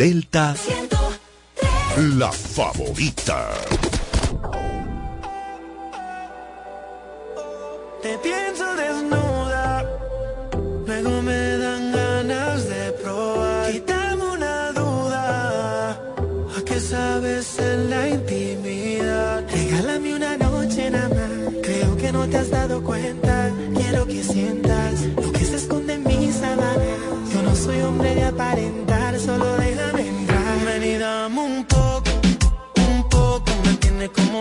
Delta, la favorita. Te pienso desnuda, luego me dan ganas de probar. Quítame una duda, ¿a qué sabes en la intimidad? Regálame una noche nada más, creo que no te has dado cuenta. Quiero que sientas lo que se esconde en mis sábanas. Yo no soy hombre de aparentar, solo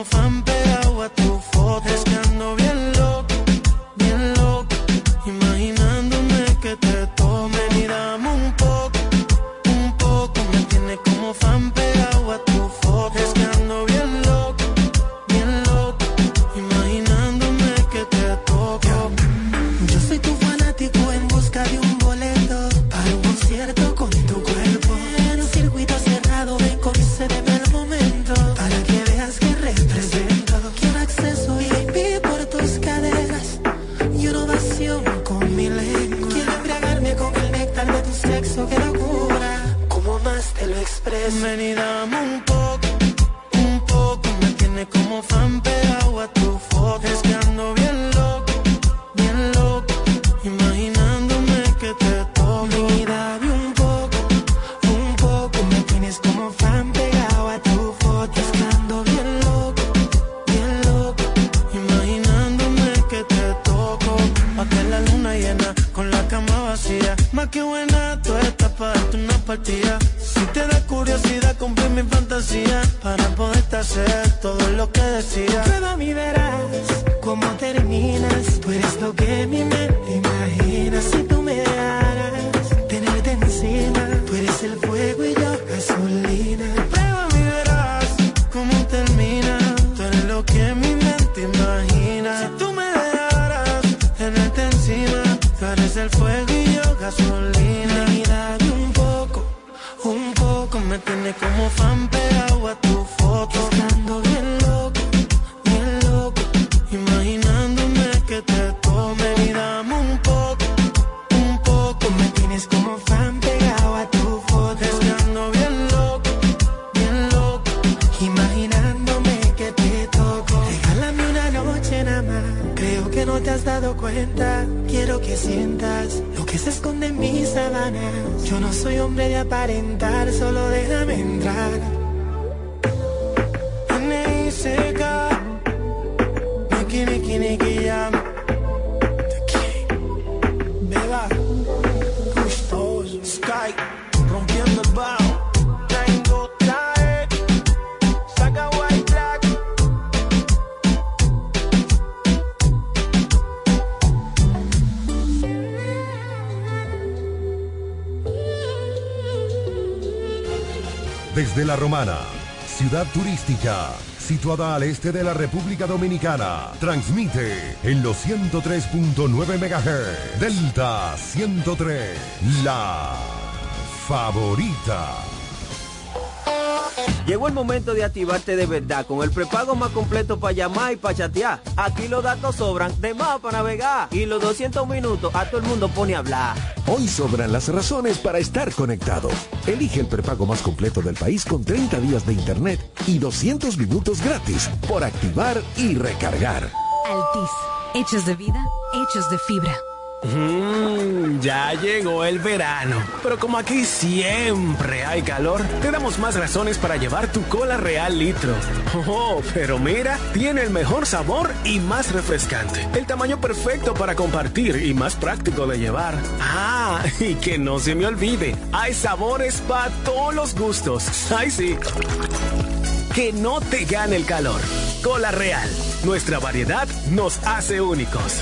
fan pegado a tu decía. Prueba mi verás cómo terminas. Tú eres lo que mi mente imagina. Si tú Ciudad turística, situada al este de la República Dominicana, transmite en los 103.9 MHz, Delta 103, la favorita. Llegó el momento de activarte de verdad con el prepago más completo para llamar y para chatear. Aquí los datos sobran, de más para navegar. Y los 200 minutos a todo el mundo pone a hablar. Hoy sobran las razones para estar conectado. Elige el prepago más completo del país con 30 días de internet y 200 minutos gratis por activar y recargar. Altis, hechos de vida, hechos de fibra. Mm, ya llegó el verano, pero como aquí siempre hay calor, te damos más razones para llevar tu cola real litro. Oh, pero mira, tiene el mejor sabor y más refrescante. El tamaño perfecto para compartir y más práctico de llevar. Ah, y que no se me olvide, hay sabores para todos los gustos. Ay, sí. Que no te gane el calor. Cola real, nuestra variedad nos hace únicos.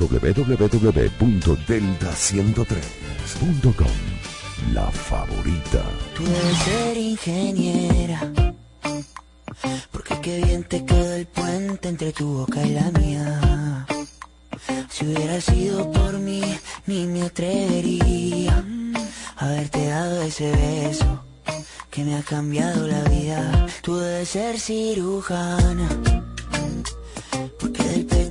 www.delta103.com. La favorita. Puedes ser ingeniera. Porque qué bien te quedó el puente entre tu boca y la mía. Si hubiera sido por mí, ni me atrevería a haberte dado ese beso que me ha cambiado la vida. Tú debes ser cirujana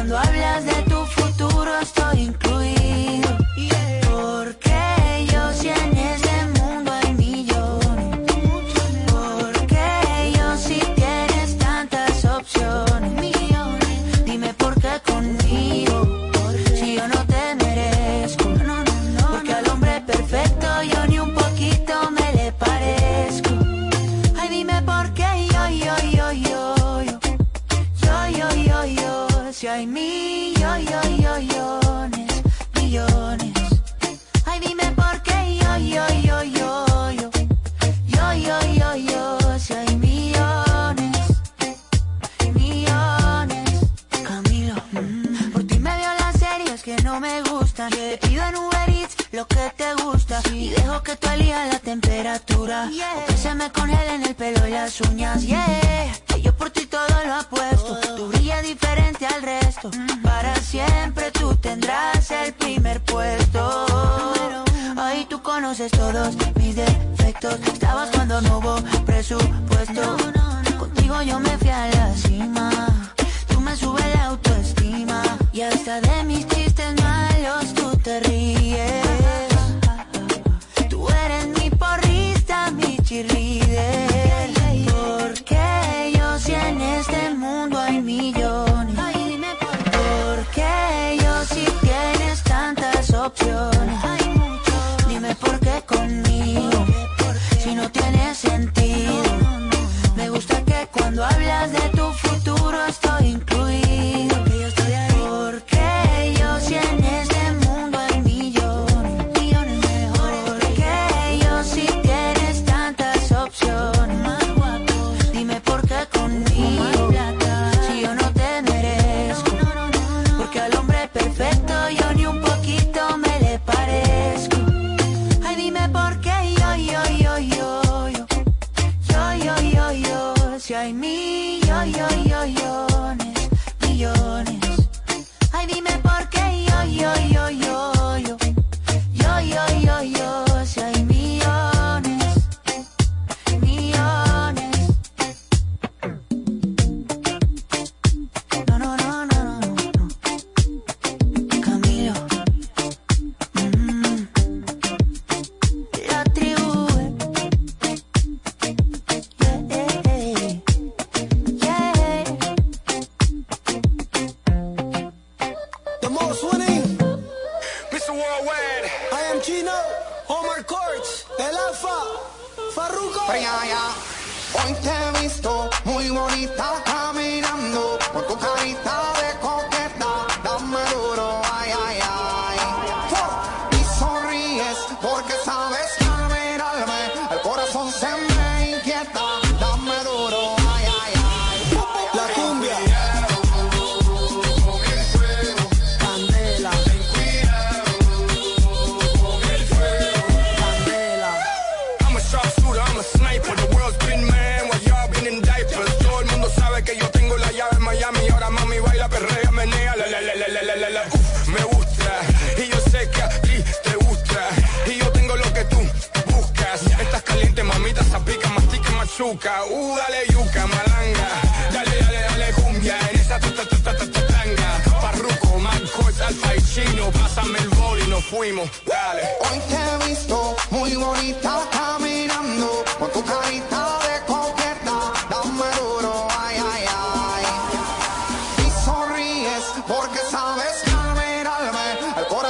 cuando hablas de ti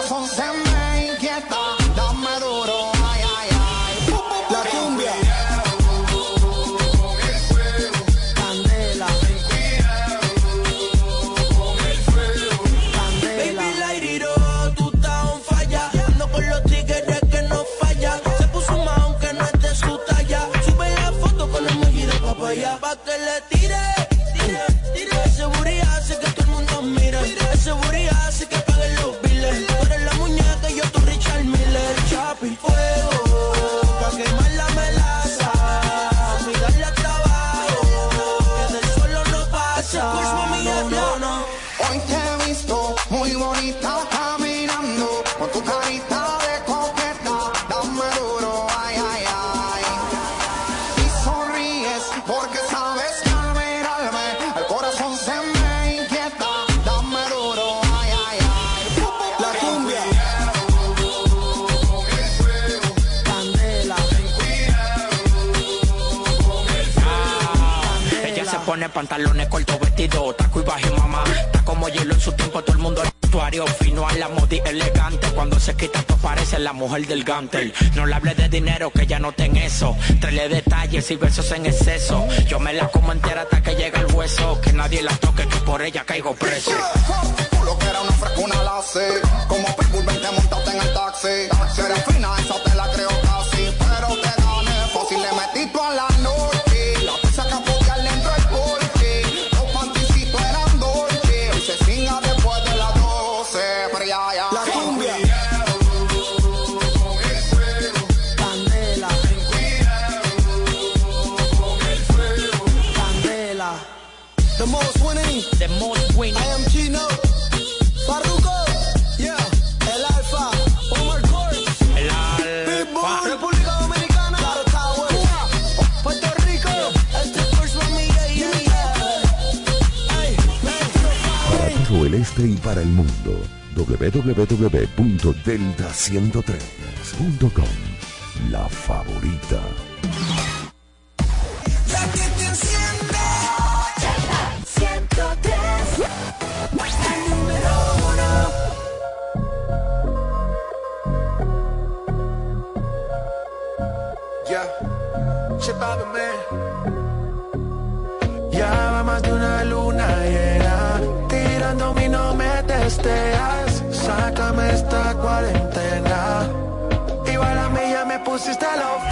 from them. pantalones, pantalones cortos, vestido, taco y baje mamá. Está como hielo en su tiempo, todo el mundo vestuario fino a la modi elegante. Cuando se quita todo parece la mujer del gantel. No le hables de dinero que ya no ten eso. Trele detalles y versos en exceso. Yo me la como entera hasta que llega el hueso. Que nadie la toque, que por ella caigo preso. Lo que era una frescuna la sé. Como Pitbull 20 montaste en el taxi. Si eres fina, esa te la creo casi. Pero te gané fácil, le metí tú a la noche. Y para el mundo. www.delta103.com La favorita. sácame esta cuarentena. Igual a mí ya me pusiste lo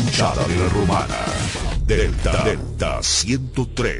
escuchada de la romana. Delta, Delta 103.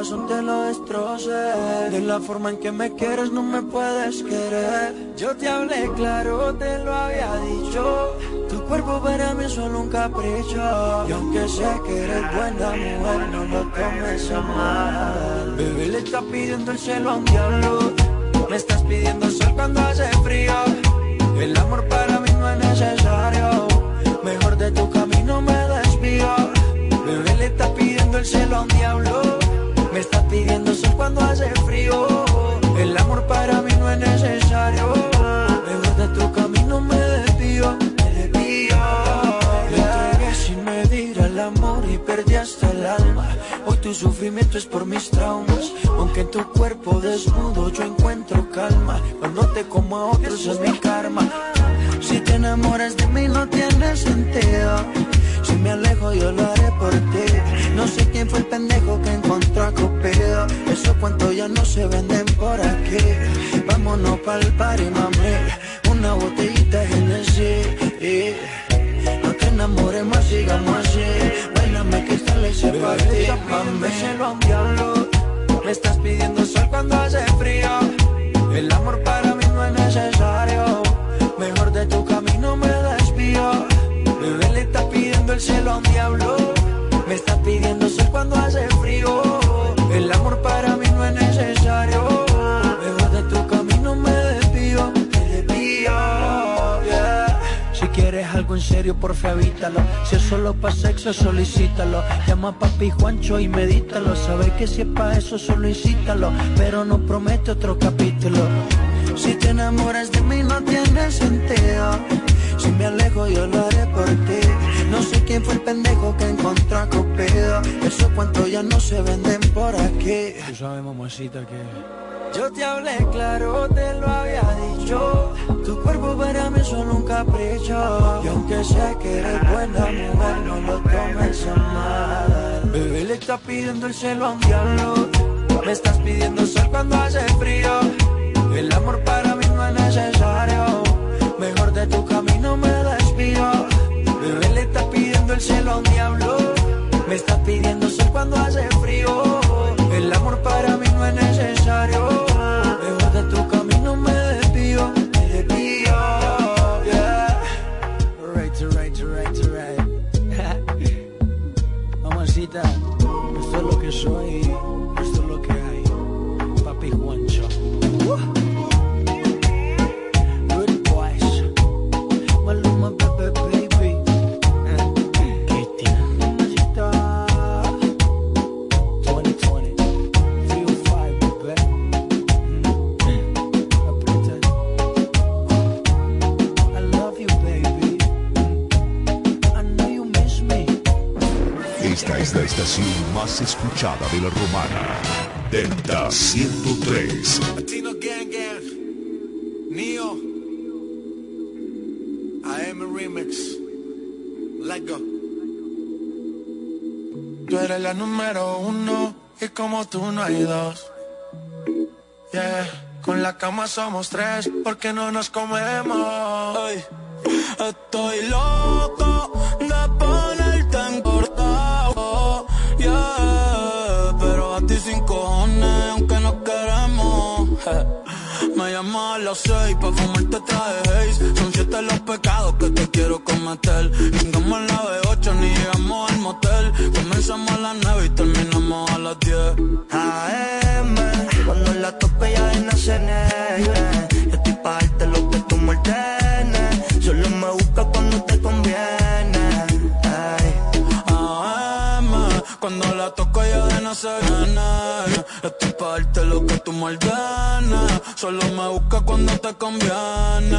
Corazón te lo destroce. De la forma en que me quieres no me puedes querer. Yo te hablé claro, te lo había dicho. Tu cuerpo para mí es solo un capricho. Y aunque sé que eres buena mujer, no lo tomes a mal. Bebé, le estás pidiendo el cielo a un diablo. Me estás pidiendo sol cuando hace frío. El amor para mí no es necesario. Mejor de tu camino me desvío. Bebé le está pidiendo el cielo a un diablo. Me está pidiendo sol cuando hace frío. El amor para mí no es necesario. Mejor de tu camino me desvío. Me desvío. Le entregué sin medir al amor y perdí hasta el alma. Hoy tu sufrimiento es por mis traumas. Aunque en tu cuerpo desnudo yo encuentro calma. Cuando te como a otros es mi karma. Si te enamoras de mí no tiene sentido. Si me alejo yo lo haré por ti. No sé quién fue el pendejo que encontró a Cupido. Esos cuentos ya no se venden por aquí. Vámonos pa'l party, mami. Una botellita de Genesis. Evítalo. Si es solo pa' sexo, solicítalo. Llama a papi Juancho y medítalo. Sabes que si es pa' eso, solo incítalo. Pero no promete otro capítulo. Si te enamoras de mí, no tiene sentido. Si me alejo, yo lo haré por ti. No sé quién fue el pendejo que encontró a Cupido. Esos cuentos ya no se venden por aquí. Tú sabes, mamacita, que... Yo te hablé claro, te lo había dicho. Tu cuerpo para mí es solo un capricho. Y aunque sé que eres buena mujer, no lo tomes a mal. Bebé le está pidiendo el cielo a un diablo. Me estás pidiendo sol cuando hace frío. El amor para mí no es necesario. Mejor de tu camino me desvío. Bebé le está pidiendo el cielo a un diablo. Me estás pidiendo sol cuando hace es la estación más escuchada de la romana. Delta 103. Latino Gang. AM Remix. Let go. Tú eres la número uno y como tú no hay dos. Yeah. Con la cama somos tres porque no nos comemos. Estoy loco las seis pa' fumarte traje Son siete los pecados que te quiero cometer Llegamos a la B8 ni llegamos al motel Comenzamos a las nueve y terminamos a las diez AM, cuando la tope ya de nacer, Yo estoy pa' darte lo que tú me ordenes. Solo me busca cuando te conviene. Ay. AM, cuando la toco ya de no se Estoy pa' darte lo que tú me ordenes Solo me busca cuando te conviene.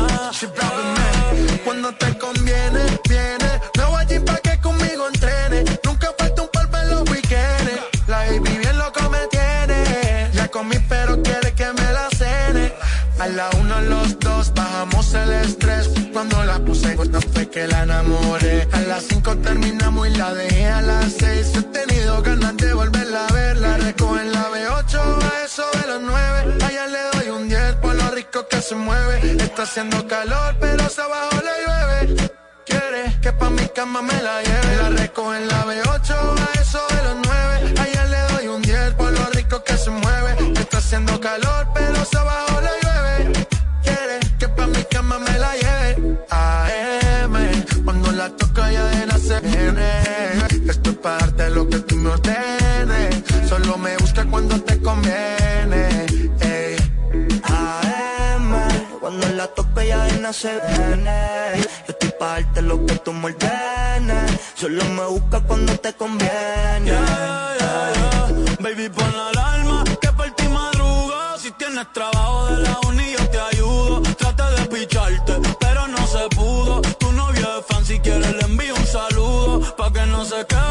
Cuando te conviene, viene. No allí pa' que conmigo entrene. Nunca falta un polvo en los weekends. La baby bien loco me tiene. Ya comí, pero quiere que me la cene. A la uno, los dos, bajamos el estrés. Cuando la puse, no fue que la enamoré. A las cinco terminamos y la dejé a las seis. He tenido ganas de volverla a ver. La recojo en la B8 a eso de los nueve. Allá le doy un 10 por lo rico que se mueve. Está haciendo calor, pero se abajo le llueve. Quiere que pa' mi cama me la lleve. La recojo en la B8 a eso de los nueve. Allá le doy un 10 por lo rico que se mueve. Está haciendo calor, pero se abajo le llueve. Quiere que pa' mi cama me la lleve. AM, cuando la toco ya de nacer viene. Esto es para darte lo que tú me ordenes. Solo me busca cuando te conviene. De nacer, viene. Yo estoy pa' darte lo que tú me ordenes. Solo me busca cuando te conviene. Yeah, yeah, yeah. Baby, pon la alarma que por ti madruga. Si tienes trabajo de la uni, yo te ayudo. Trata de picharte, pero no se pudo. Tu novio es fan, si quieres le envío un saludo. Pa' que no se quede,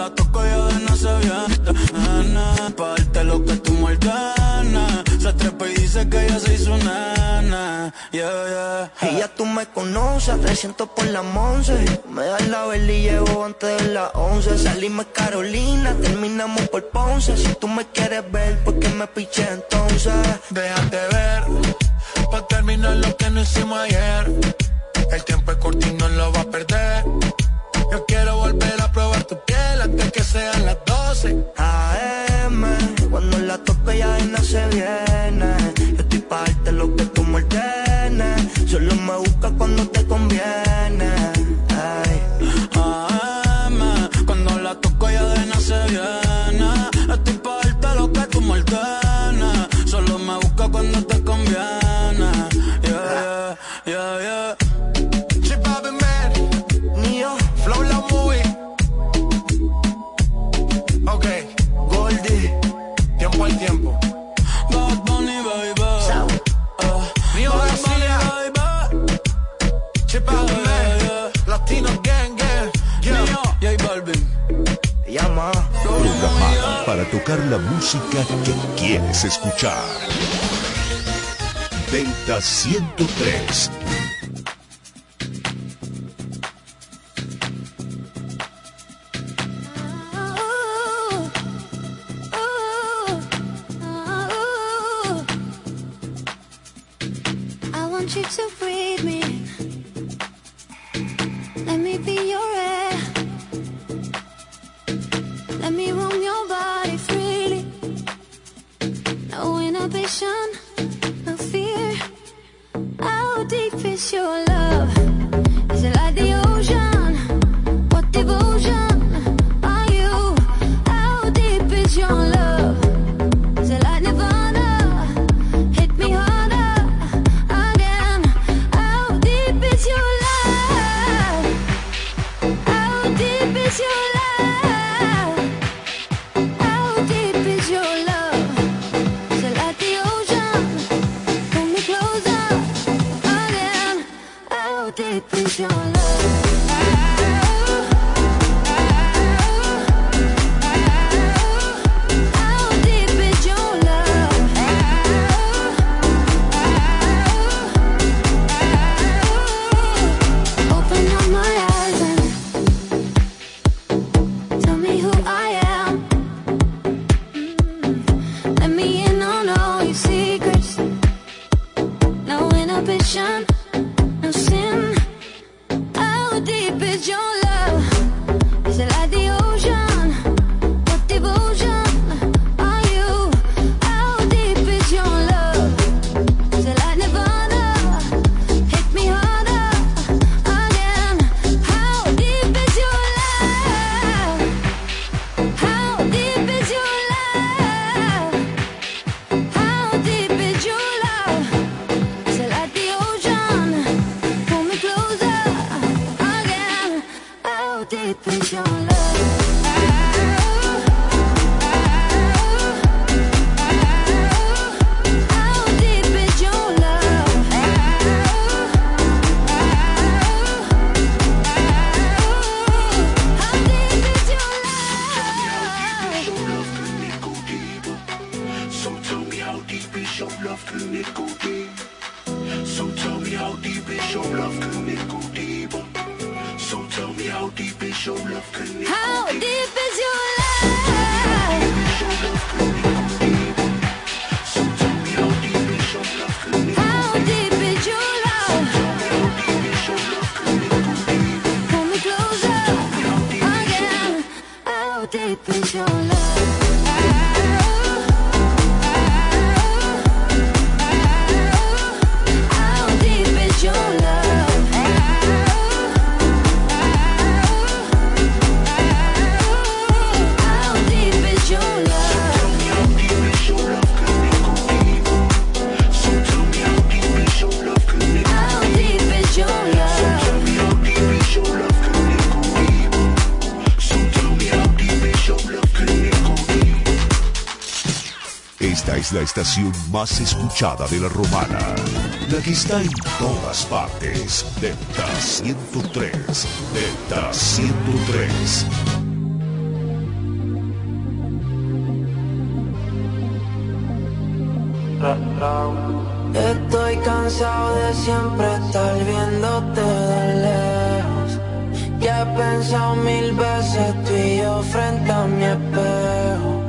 La toco ya de no se viene. Pa' darte lo que tú ordenes. Se trepa y dice que ya se hizo nana. Yeah, yeah. Y ya tú me conoces, 300 por la once. Me das la vela y llevo antes de las 11. Salimos Carolina, terminamos por Ponce. Si tú me quieres ver, ¿por qué me piché entonces? Déjate ver, pa' terminar lo que no hicimos ayer. El tiempo es corto y no lo va a perder. Yo quiero volver sean las 12. AM, cuando la tope ya de nace viene. Yo estoy pa' darte lo que tú me ordenes. Solo me busca cuando te conviene. Tocar la música que quieres escuchar. Delta 103. inhibition la estación más escuchada de la romana. La que está en todas partes. Delta 103. Delta 103. Estoy cansado de siempre estar viéndote de lejos. Ya he pensado mil veces tú y yo frente a mi espejo.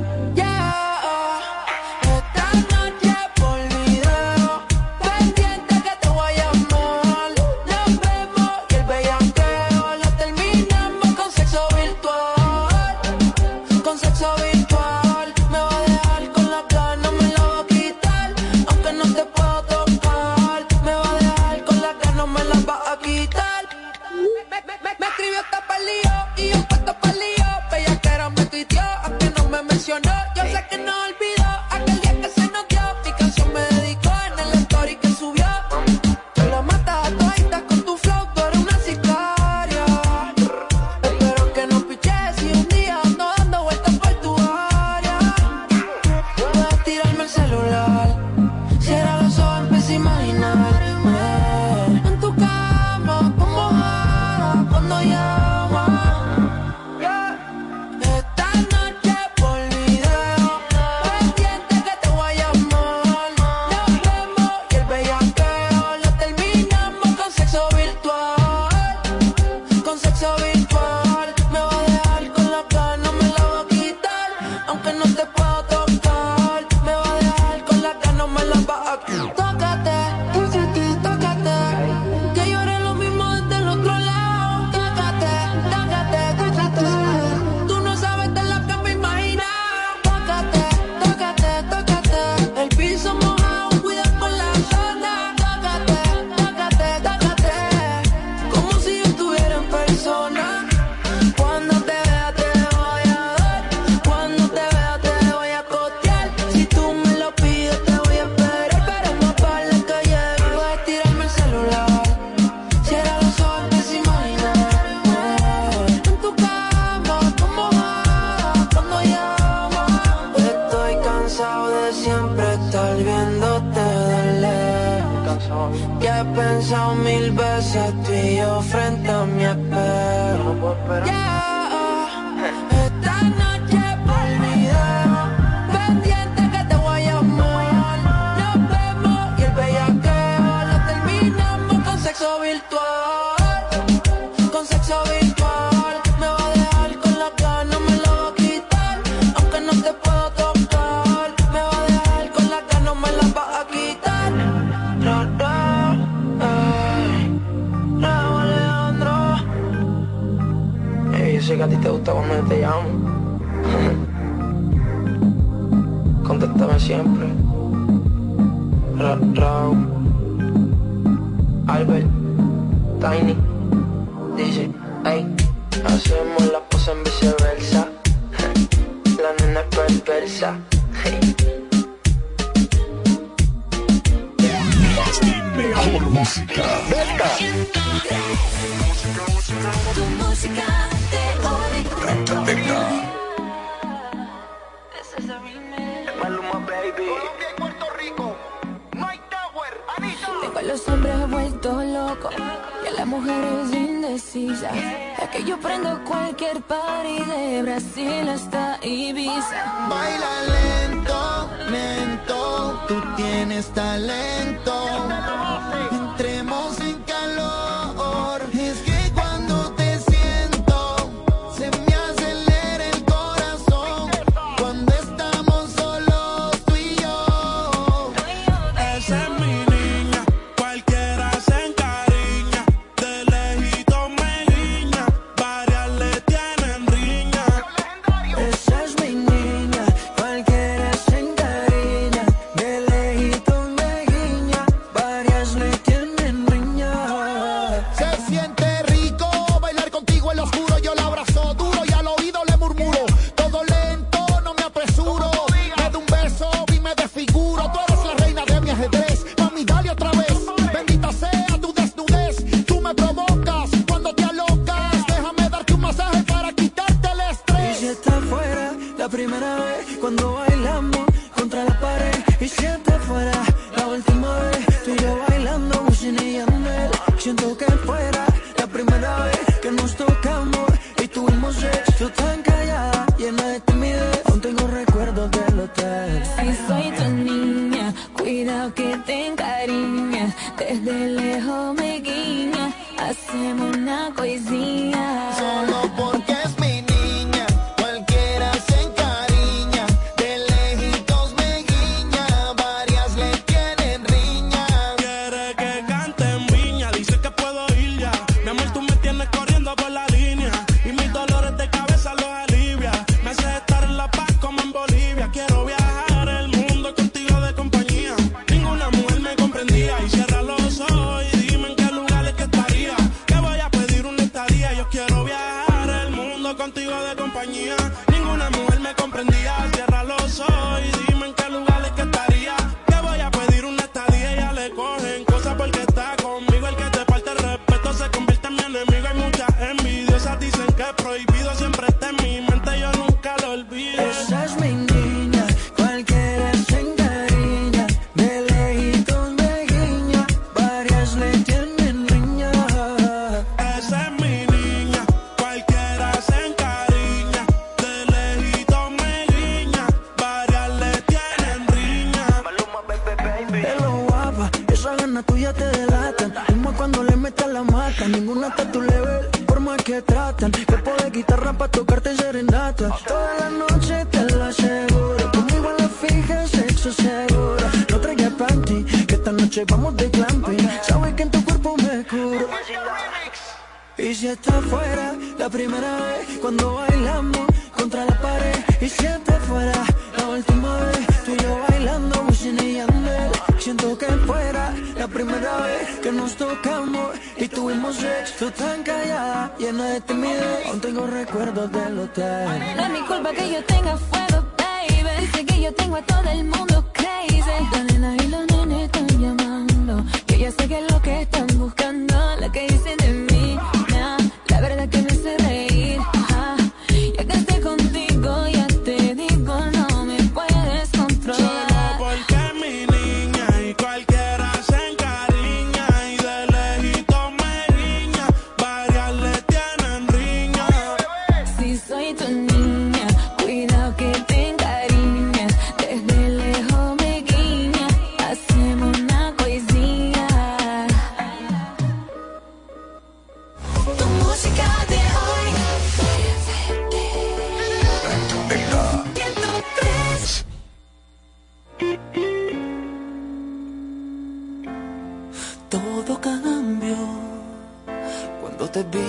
te vi,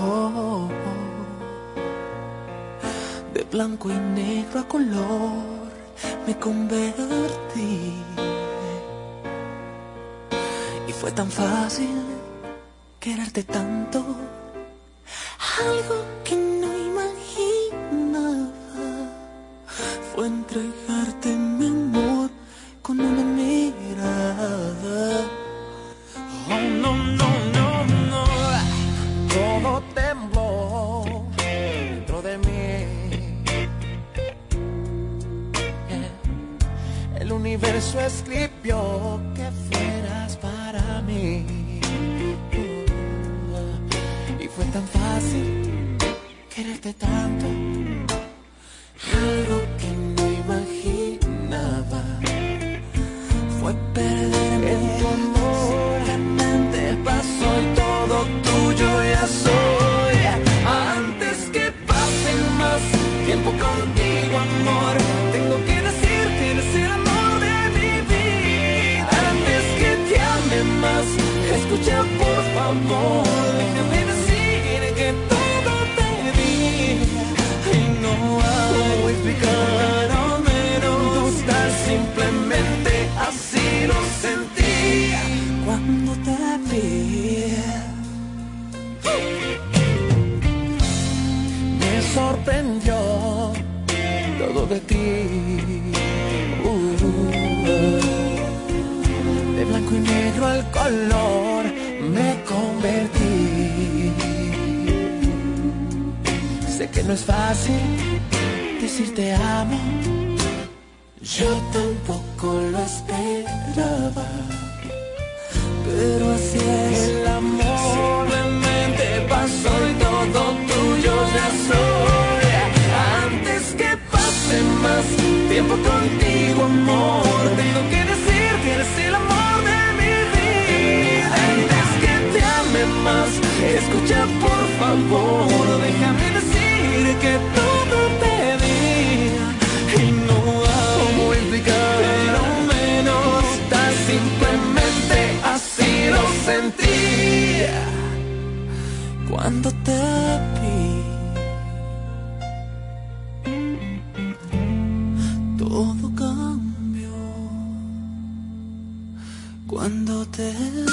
oh, de blanco y negro a color me convertí. Y fue tan fácil quererte tanto, algo que no imaginaba, fue entregarte mi déjame decir que todo te pedía y no hay cómo explicar, pero menos simplemente así lo sentía cuando te vi. Todo cambió cuando te vi.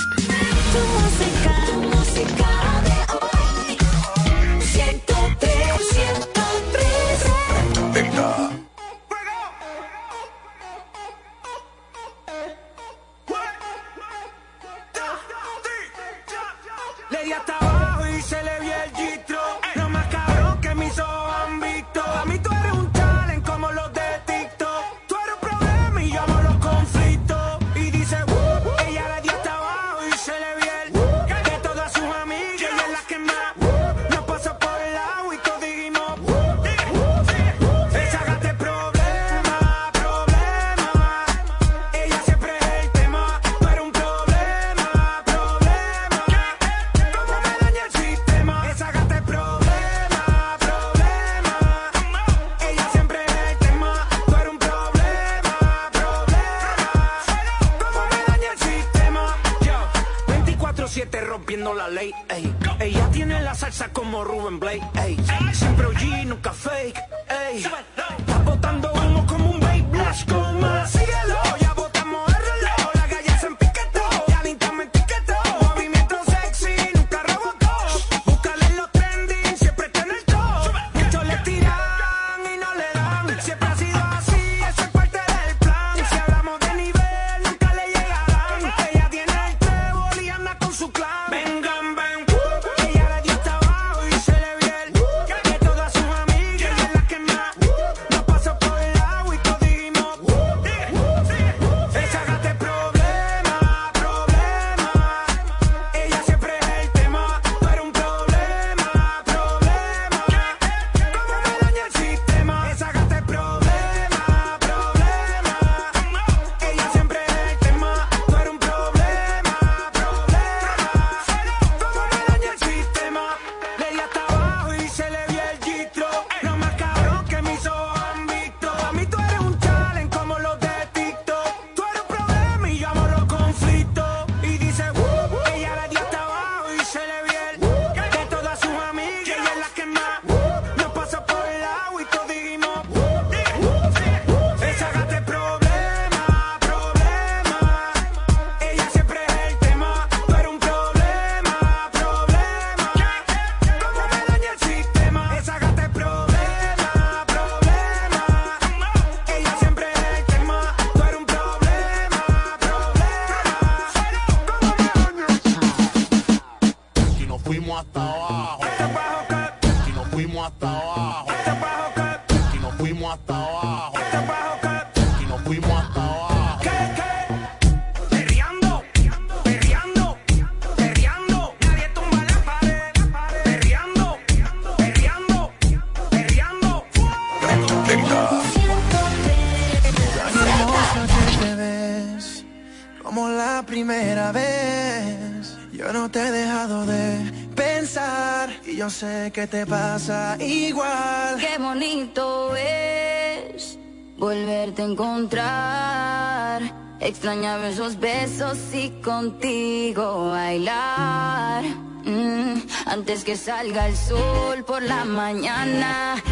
De pensar y yo sé que te pasa igual. Qué bonito es volverte a encontrar. Extrañaba esos besos y contigo bailar. Mm, antes que salga el sol por la mañana,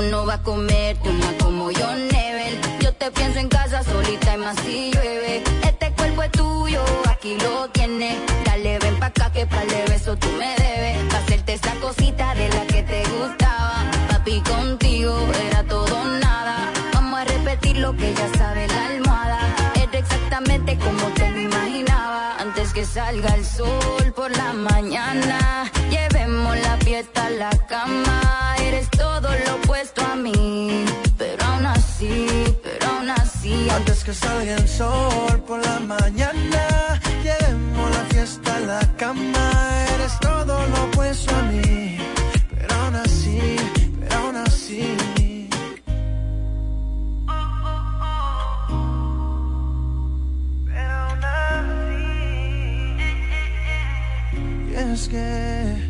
Tú no vas a comerte una como yo, Nebel. Yo te pienso en casa solita y más si llueve. Este cuerpo es tuyo, aquí lo tienes. Dale, ven pa' acá que para de beso tú me debes. Pa' hacerte esa cosita de la que te gustaba. Papi, contigo era todo nada. Vamos a repetir lo que ya sabe la almohada. Era exactamente como te lo imaginaba. Antes que salga el sol por la mañana, llevemos la fiesta a la cama. Pero aún así, pero aún así. Antes que salga el sol por la mañana, llevemos la fiesta a la cama. Eres todo lo opuesto a mí, pero aún así, pero aún así. Y es que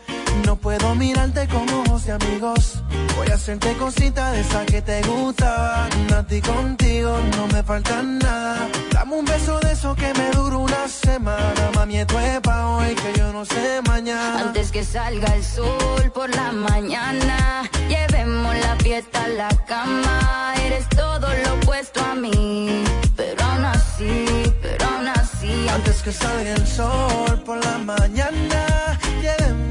no puedo mirarte con ojos de amigos. Voy a hacerte cositas de esa que te gustaban. A ti contigo no me falta nada. Dame un beso de eso que me dura una semana. Mami, esto es pa' hoy que yo no sé mañana. Antes que salga el sol por la mañana, llevemos la fiesta a la cama. Eres todo lo opuesto a mí, pero aún así, pero aún así. Antes que salga el sol por la mañana, llevemos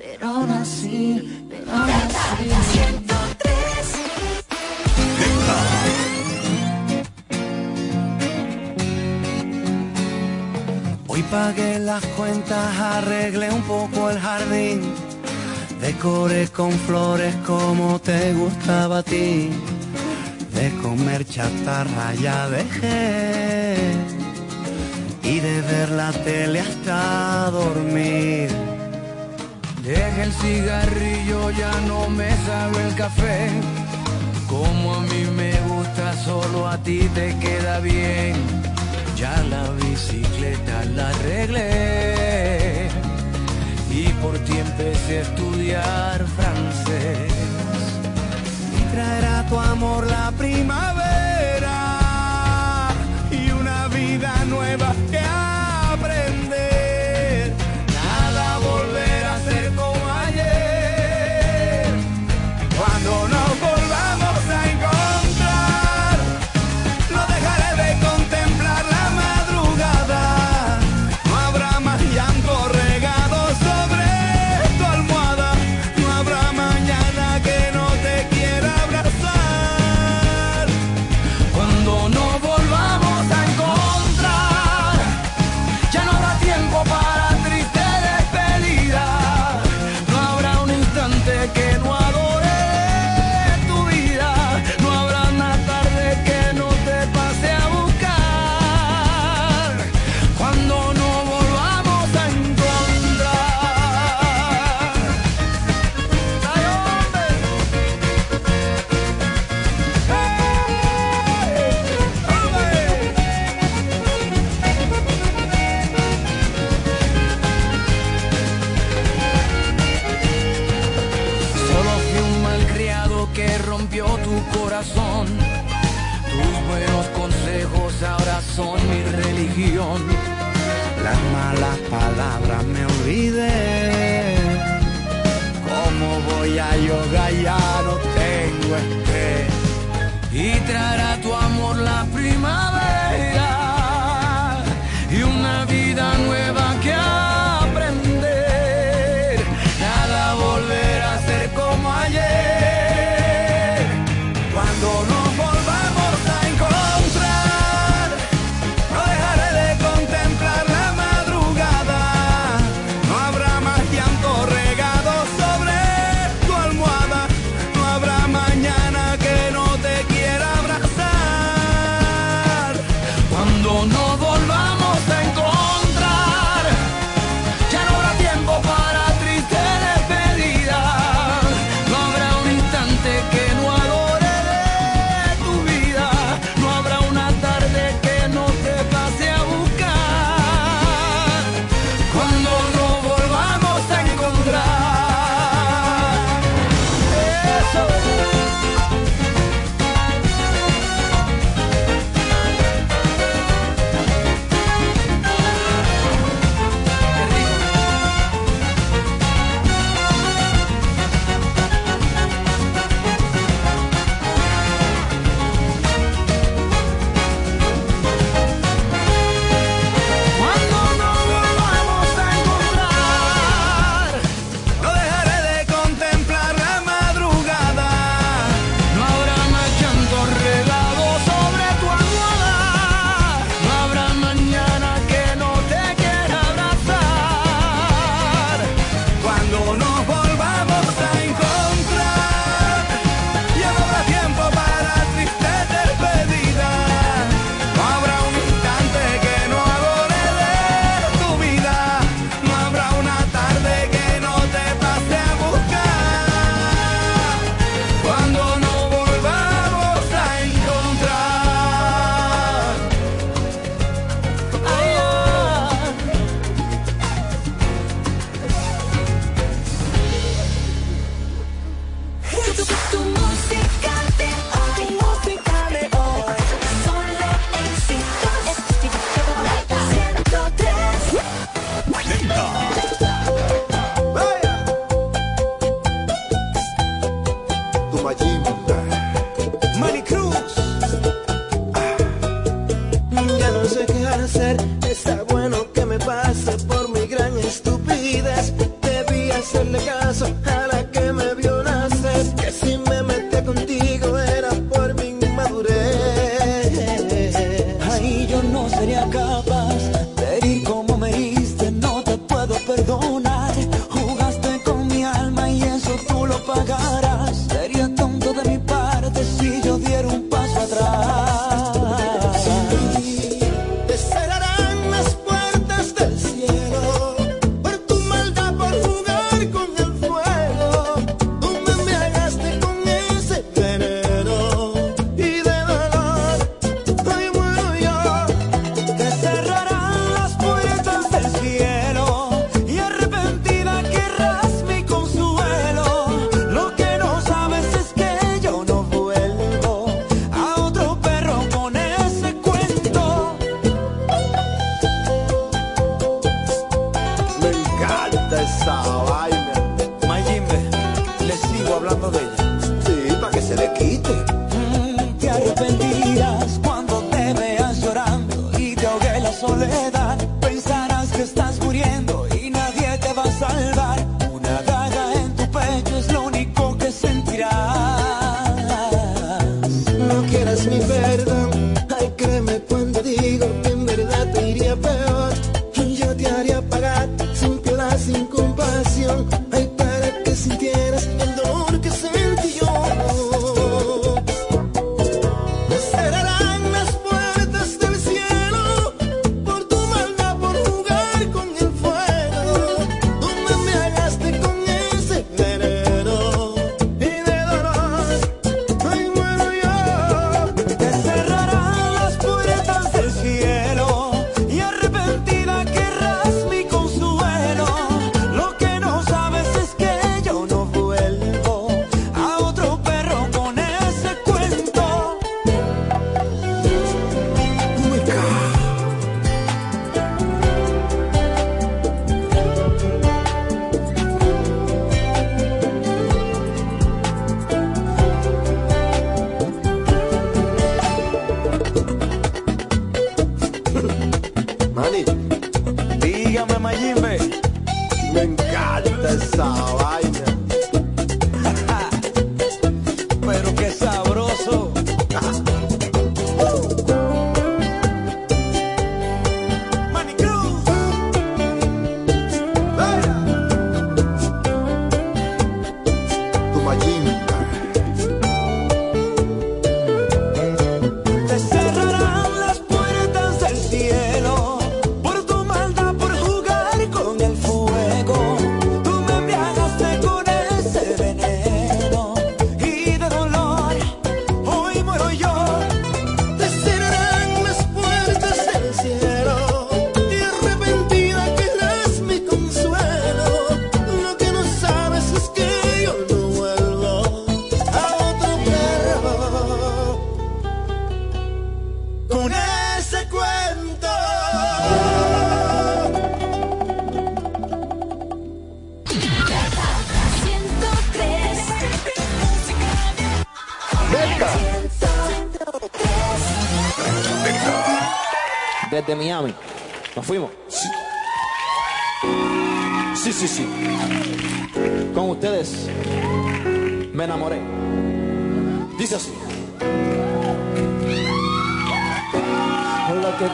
pero aún así, pero aún así. Hoy pagué las cuentas, arreglé un poco el jardín, decoré con flores como te gustaba a ti, de comer chatarra ya dejé y de ver la tele hasta dormir. Deja el cigarrillo, ya no me sabe el café, como a mí me gusta, solo a ti te queda bien. Ya la bicicleta la arreglé y por ti empecé a estudiar francés. Y traerá tu amor la primavera y una vida nueva que yo no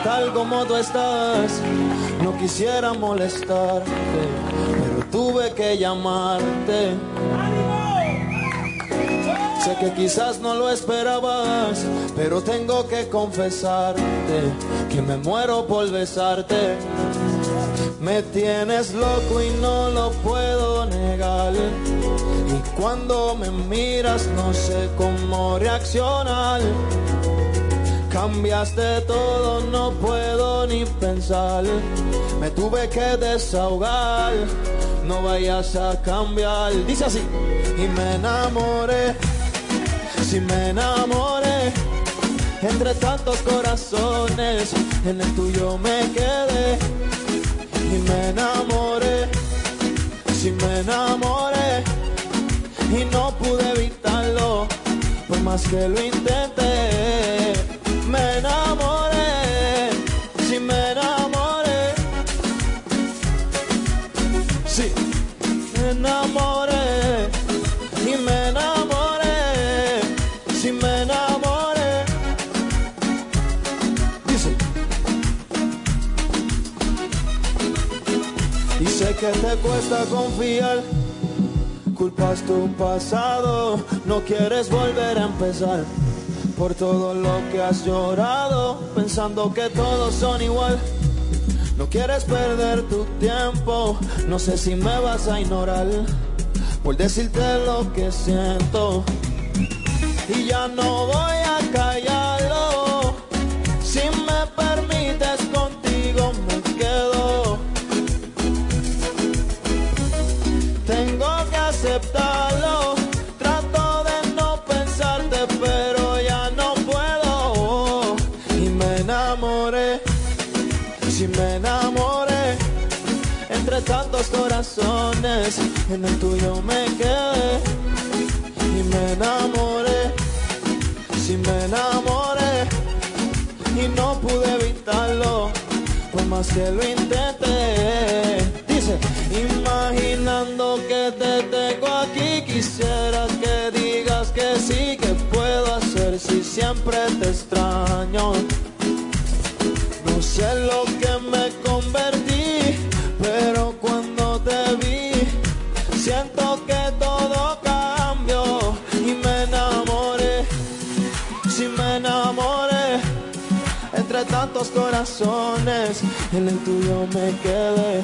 tal? ¿Cómo tú estás? No quisiera molestarte, pero tuve que llamarte. Sé que quizás no lo esperabas, pero tengo que confesarte que me muero por besarte. Me tienes loco y no lo puedo negar. Y cuando me miras no sé cómo reaccionar. Cambiaste todo, no puedo ni pensar. Me tuve que desahogar, no vayas a cambiar. Dice así, y me enamoré, si me enamoré. Entre tantos corazones, en el tuyo me quedé. Y me enamoré, si me enamoré. Y no pude evitarlo, por más que lo intenté me enamoré, si me enamoré, sí, me enamoré, y me enamoré, si me enamoré, dice, sé que te cuesta confiar. Culpas tu pasado, no quieres volver a empezar por todo lo que has llorado, pensando que todos son igual. No quieres perder tu tiempo, no sé si me vas a ignorar por decirte lo que siento. Y ya no voy a callarlo, en el tuyo me quedé. Y me enamoré, si me enamoré. Y no pude evitarlo, por más que lo intenté. Dice, imaginando que te tengo aquí, quisiera que digas que sí, que puedo hacer si siempre te extraño. No sé lo que me convertí, tantos corazones, en el tuyo me quedé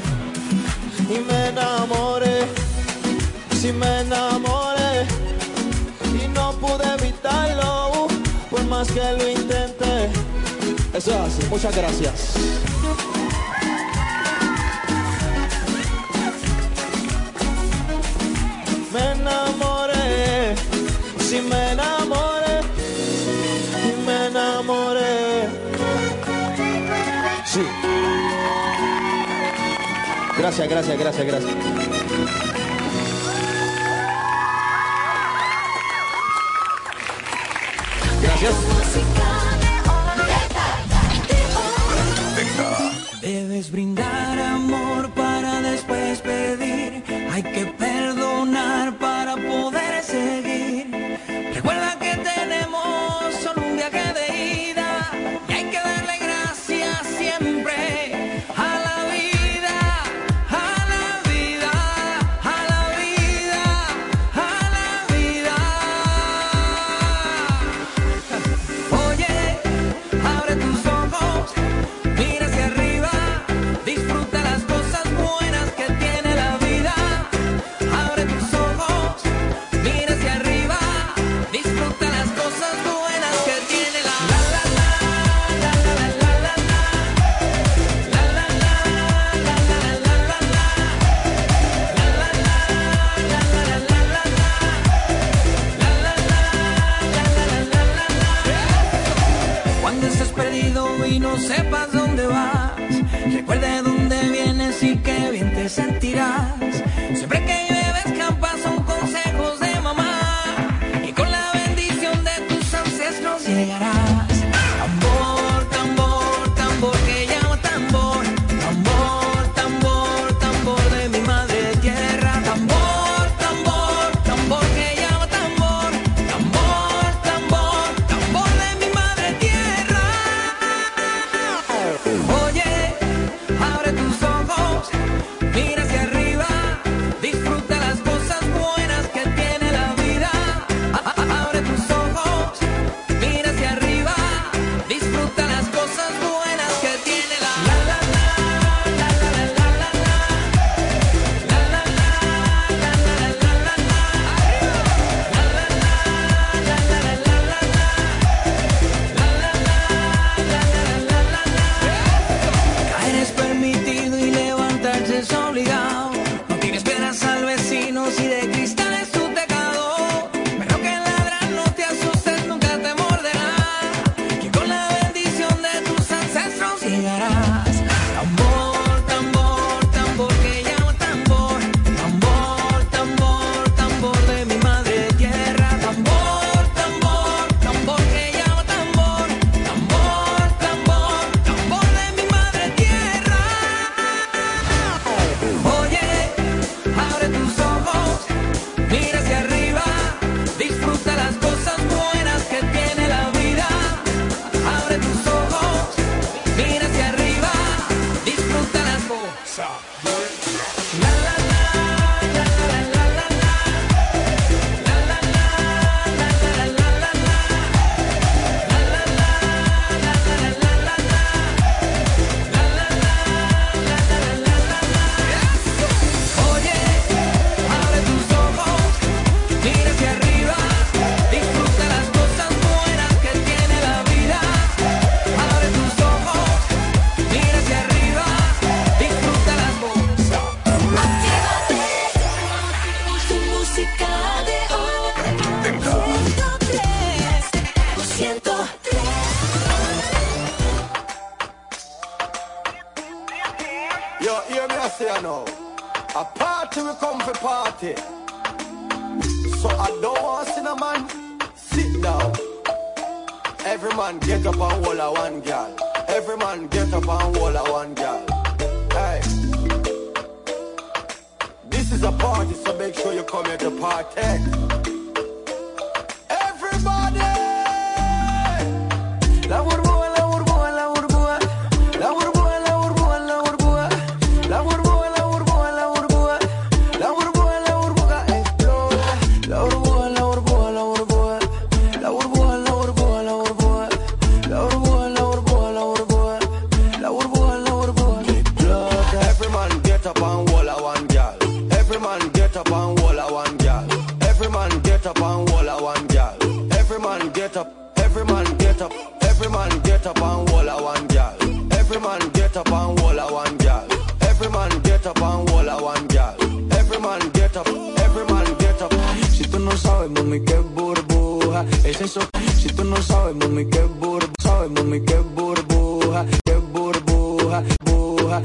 y me enamoré. Si me enamoré y no pude evitarlo, por más que lo intenté. Eso es así, muchas gracias. Me enamoré, si me enamoré, Gracias, gracias, gracias, gracias. Gracias. Debes brindar amor para después pedir. Hay que